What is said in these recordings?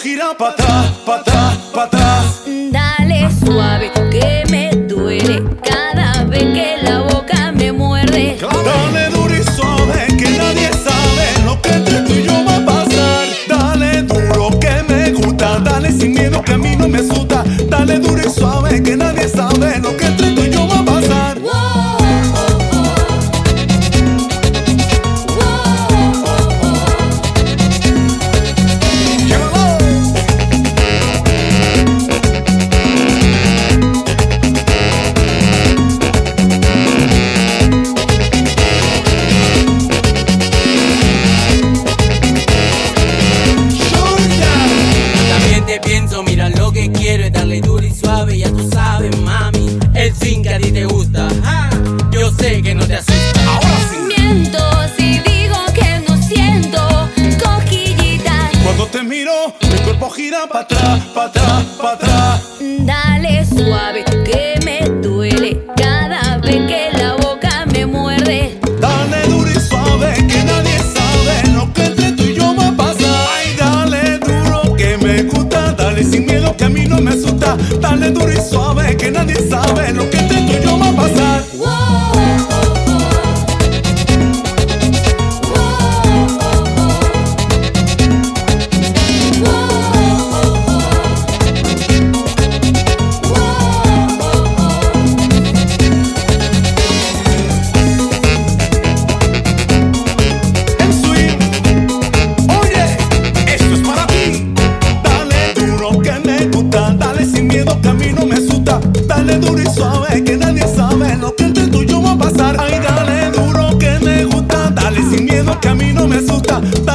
gira para atrás, para atrás, para atrás. Dale suave, que me pienso, mira lo que quiero es darle duro y suave, ya tú sabes, mami. El zinc que a ti te gusta, yo sé que no te asusta. Ahora sí. Miento si digo que no siento cosquillitas. Cuando te miro, mi cuerpo gira para atrás. suave que nadie sabe lo que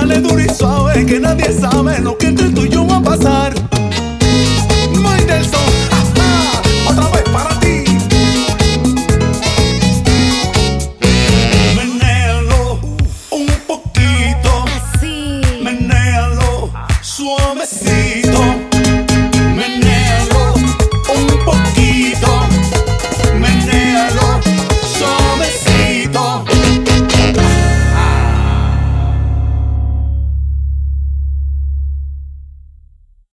dale duro y suave, que nadie sabe lo que entre tú y yo va a pasar. Mendelssohn, ajá, otra vez para ti. Menéalo un poquito, así. Menéalo suavecito.